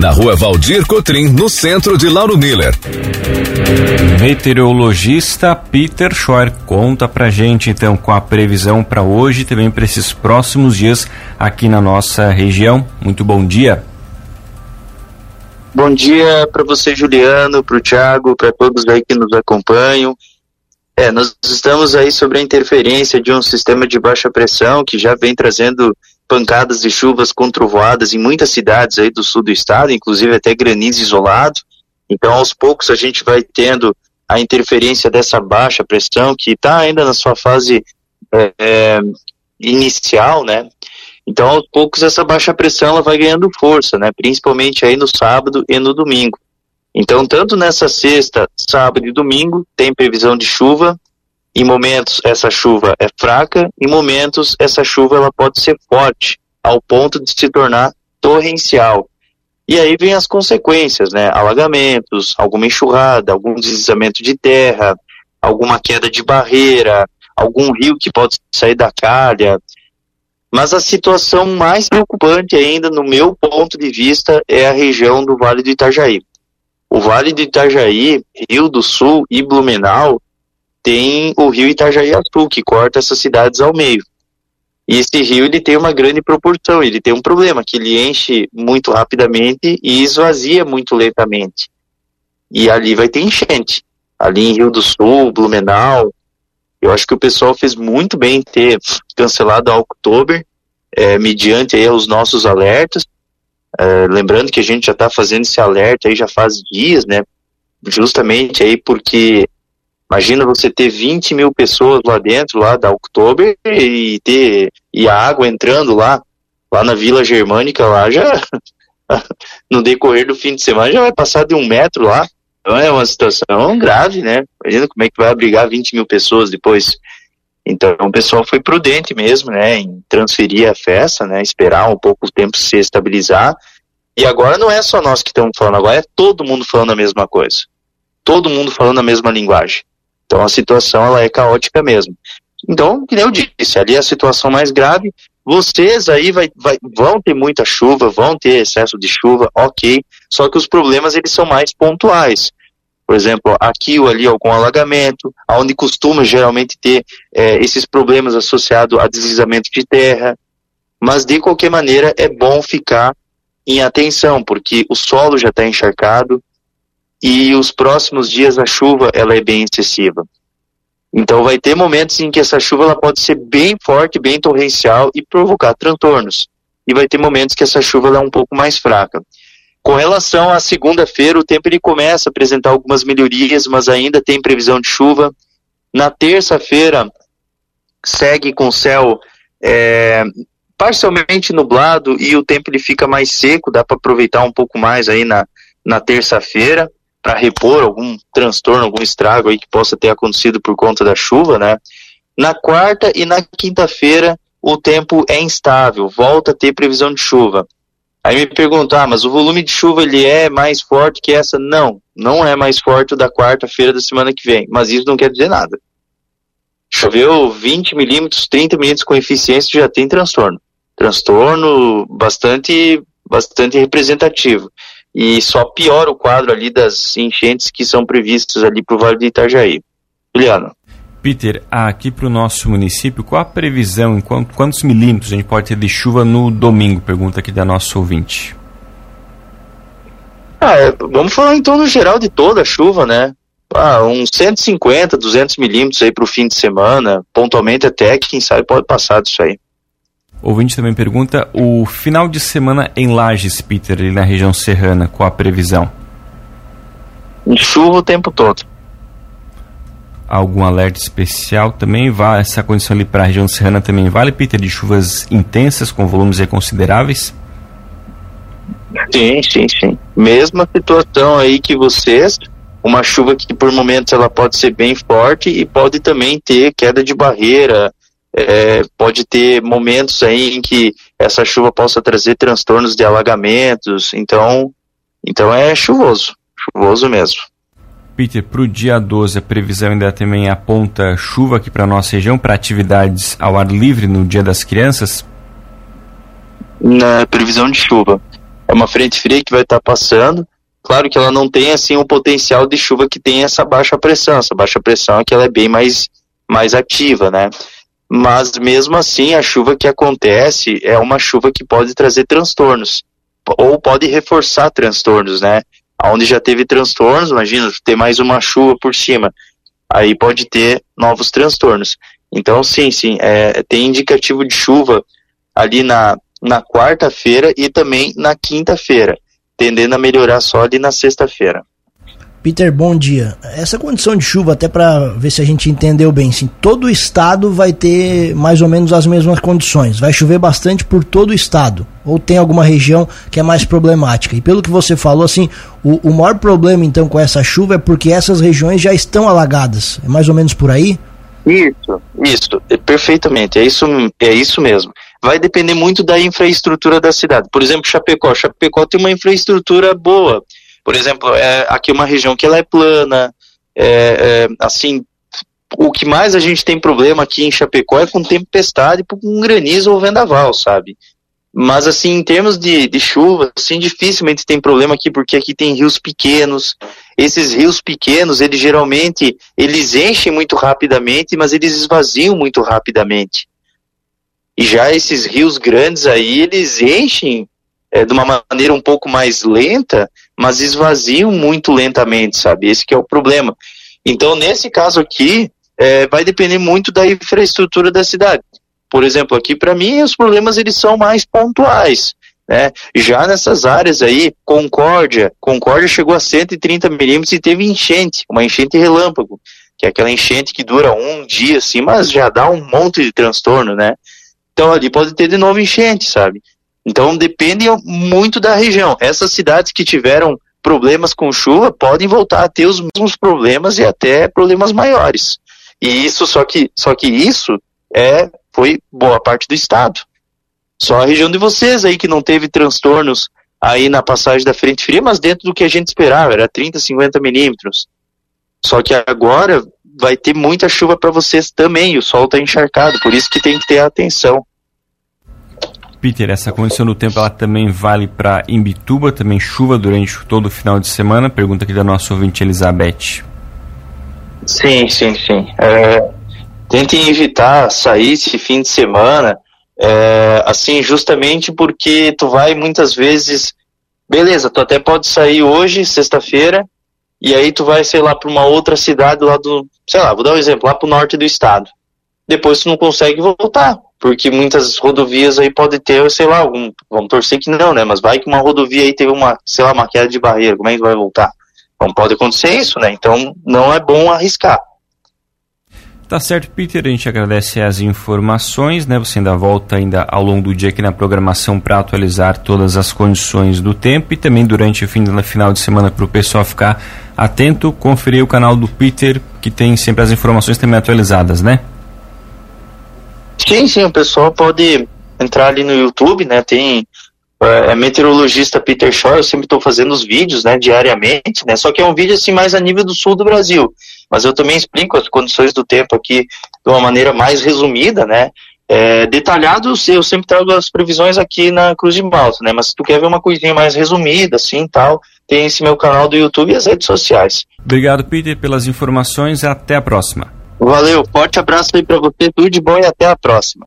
Na rua Valdir Cotrim, no centro de Lauro Miller. Meteorologista Peter Schor conta pra gente então com a previsão para hoje e também para esses próximos dias aqui na nossa região. Muito bom dia. Bom dia para você, Juliano, para o Thiago, para todos aí que nos acompanham. É, nós estamos aí sobre a interferência de um sistema de baixa pressão que já vem trazendo pancadas de chuvas com trovoadas em muitas cidades aí do sul do estado, inclusive até granizo isolado. Então, aos poucos a gente vai tendo a interferência dessa baixa pressão que está ainda na sua fase é, é, inicial, né? Então, aos poucos, essa baixa pressão ela vai ganhando força, né? Principalmente aí no sábado e no domingo. Então, tanto nessa sexta, sábado e domingo, tem previsão de chuva. Em momentos, essa chuva é fraca. Em momentos, essa chuva ela pode ser forte, ao ponto de se tornar torrencial. E aí vem as consequências, né? Alagamentos, alguma enxurrada, algum deslizamento de terra, alguma queda de barreira, algum rio que pode sair da calha, mas a situação mais preocupante ainda, no meu ponto de vista, é a região do Vale do Itajaí. O Vale do Itajaí, Rio do Sul e Blumenau tem o rio Itajaí Sul, que corta essas cidades ao meio. E esse rio ele tem uma grande proporção, ele tem um problema, que ele enche muito rapidamente e esvazia muito lentamente. E ali vai ter enchente. Ali em Rio do Sul, Blumenau, eu acho que o pessoal fez muito bem em ter cancelado a October, é, mediante aí os nossos alertas. É, lembrando que a gente já está fazendo esse alerta aí já faz dias, né? Justamente aí porque imagina você ter 20 mil pessoas lá dentro, lá da October, e ter e a água entrando lá, lá na Vila Germânica, lá já no decorrer do fim de semana já vai passar de um metro lá. Então é uma situação grave, né? Imagina como é que vai abrigar 20 mil pessoas depois. Então o pessoal foi prudente mesmo, né, em transferir a festa, né, esperar um pouco o tempo se estabilizar. E agora não é só nós que estamos falando, agora é todo mundo falando a mesma coisa. Todo mundo falando a mesma linguagem. Então a situação ela é caótica mesmo. Então, que nem eu disse, ali é a situação mais grave. Vocês aí vai, vai, vão ter muita chuva, vão ter excesso de chuva, ok. Só que os problemas eles são mais pontuais. Por exemplo, aqui ou ali algum alagamento, onde costuma geralmente ter é, esses problemas associados a deslizamento de terra. Mas de qualquer maneira é bom ficar em atenção, porque o solo já está encharcado e os próximos dias a chuva ela é bem excessiva. Então vai ter momentos em que essa chuva ela pode ser bem forte, bem torrencial e provocar transtornos. E vai ter momentos que essa chuva ela é um pouco mais fraca. Com relação à segunda-feira, o tempo ele começa a apresentar algumas melhorias, mas ainda tem previsão de chuva. Na terça-feira, segue com céu é, parcialmente nublado e o tempo ele fica mais seco, dá para aproveitar um pouco mais aí na, na terça-feira para repor algum transtorno, algum estrago aí que possa ter acontecido por conta da chuva, né? Na quarta e na quinta-feira o tempo é instável, volta a ter previsão de chuva. Aí me perguntar, ah, mas o volume de chuva ele é mais forte que essa? Não, não é mais forte da quarta-feira da semana que vem, mas isso não quer dizer nada. Choveu 20 milímetros, 30 milímetros com eficiência já tem transtorno. Transtorno bastante, bastante representativo. E só piora o quadro ali das enchentes que são previstas ali para o Vale do Itajaí. Juliano. Peter, aqui para o nosso município, qual a previsão, em quantos milímetros a gente pode ter de chuva no domingo? Pergunta aqui da nossa ouvinte. Ah, é, vamos falar então no geral de toda a chuva, né? Ah, uns 150, 200 milímetros aí para o fim de semana, pontualmente até, quem sabe pode passar disso aí. O ouvinte também pergunta, o final de semana em Lages, Peter, ali na região serrana, qual a previsão? Chuva o tempo todo. Algum alerta especial também? Vale essa condição ali para a região serrana também vale Peter de chuvas intensas com volumes consideráveis? Sim sim sim. Mesma situação aí que vocês uma chuva que por momentos ela pode ser bem forte e pode também ter queda de barreira é, pode ter momentos aí em que essa chuva possa trazer transtornos de alagamentos, então, então é chuvoso, chuvoso mesmo. Peter, para o dia 12, a previsão ainda também aponta chuva aqui para a nossa região, para atividades ao ar livre no Dia das Crianças? Na previsão de chuva. É uma frente fria que vai estar tá passando. Claro que ela não tem assim o potencial de chuva que tem essa baixa pressão. Essa baixa pressão é que ela é bem mais, mais ativa, né? Mas mesmo assim, a chuva que acontece é uma chuva que pode trazer transtornos ou pode reforçar transtornos, né? onde já teve transtornos, imagina, ter mais uma chuva por cima, aí pode ter novos transtornos. Então, sim, sim, é, tem indicativo de chuva ali na, na quarta-feira e também na quinta-feira, tendendo a melhorar só ali na sexta-feira. Peter, bom dia. Essa condição de chuva, até para ver se a gente entendeu bem, sim, todo o estado vai ter mais ou menos as mesmas condições. Vai chover bastante por todo o estado. Ou tem alguma região que é mais problemática? E pelo que você falou, assim, o, o maior problema então com essa chuva é porque essas regiões já estão alagadas. É mais ou menos por aí? Isso, isso, é perfeitamente, é isso, é isso mesmo. Vai depender muito da infraestrutura da cidade. Por exemplo, Chapecó. Chapecó tem uma infraestrutura boa por exemplo, é, aqui é uma região que ela é plana, é, é, assim, o que mais a gente tem problema aqui em Chapecó é com tempestade, com granizo ou vendaval, sabe? Mas assim, em termos de, de chuva, assim, dificilmente tem problema aqui, porque aqui tem rios pequenos. Esses rios pequenos, eles geralmente, eles enchem muito rapidamente, mas eles esvaziam muito rapidamente. E já esses rios grandes aí, eles enchem é, de uma maneira um pouco mais lenta, mas esvaziam muito lentamente, sabe? Esse é o problema. Então, nesse caso aqui, é, vai depender muito da infraestrutura da cidade. Por exemplo, aqui para mim os problemas eles são mais pontuais. Né? Já nessas áreas aí, Concórdia, Concórdia chegou a 130 milímetros e teve enchente, uma enchente relâmpago, que é aquela enchente que dura um dia assim, mas já dá um monte de transtorno, né? Então ali pode ter de novo enchente, sabe? Então depende muito da região. Essas cidades que tiveram problemas com chuva podem voltar a ter os mesmos problemas e até problemas maiores. E isso só que só que isso é foi boa parte do estado. Só a região de vocês aí que não teve transtornos aí na passagem da frente fria, mas dentro do que a gente esperava, era 30, 50 milímetros. Só que agora vai ter muita chuva para vocês também, o sol está encharcado, por isso que tem que ter atenção. Peter, essa condição do tempo ela também vale para Imbituba, também chuva durante todo o final de semana? Pergunta aqui da nossa ouvinte Elizabeth. Sim, sim, sim. É, tentem evitar sair esse fim de semana, é, assim, justamente porque tu vai muitas vezes, beleza, tu até pode sair hoje, sexta-feira, e aí tu vai, sei lá, para uma outra cidade lá do, sei lá, vou dar um exemplo, lá pro norte do estado. Depois tu não consegue voltar, porque muitas rodovias aí pode ter, sei lá, algum, vamos torcer que não, né? Mas vai que uma rodovia aí teve uma, sei lá, uma queda de barreira, como é que vai voltar? Não pode acontecer isso, né? Então não é bom arriscar. Tá certo, Peter. A gente agradece as informações, né? Você ainda volta ainda ao longo do dia aqui na programação para atualizar todas as condições do tempo e também durante o fim do final de semana para o pessoal ficar atento, conferir o canal do Peter que tem sempre as informações também atualizadas, né? Sim, sim, o pessoal pode entrar ali no YouTube, né? Tem é, é meteorologista Peter Shore, eu sempre estou fazendo os vídeos, né, diariamente, né? Só que é um vídeo assim mais a nível do sul do Brasil. Mas eu também explico as condições do tempo aqui de uma maneira mais resumida, né? É, detalhado, eu sempre trago as previsões aqui na Cruz de Malta, né? Mas se tu quer ver uma coisinha mais resumida, assim, tal, tem esse meu canal do YouTube e as redes sociais. Obrigado, Peter, pelas informações. Até a próxima. Valeu, forte abraço aí para você, tudo de bom e até a próxima.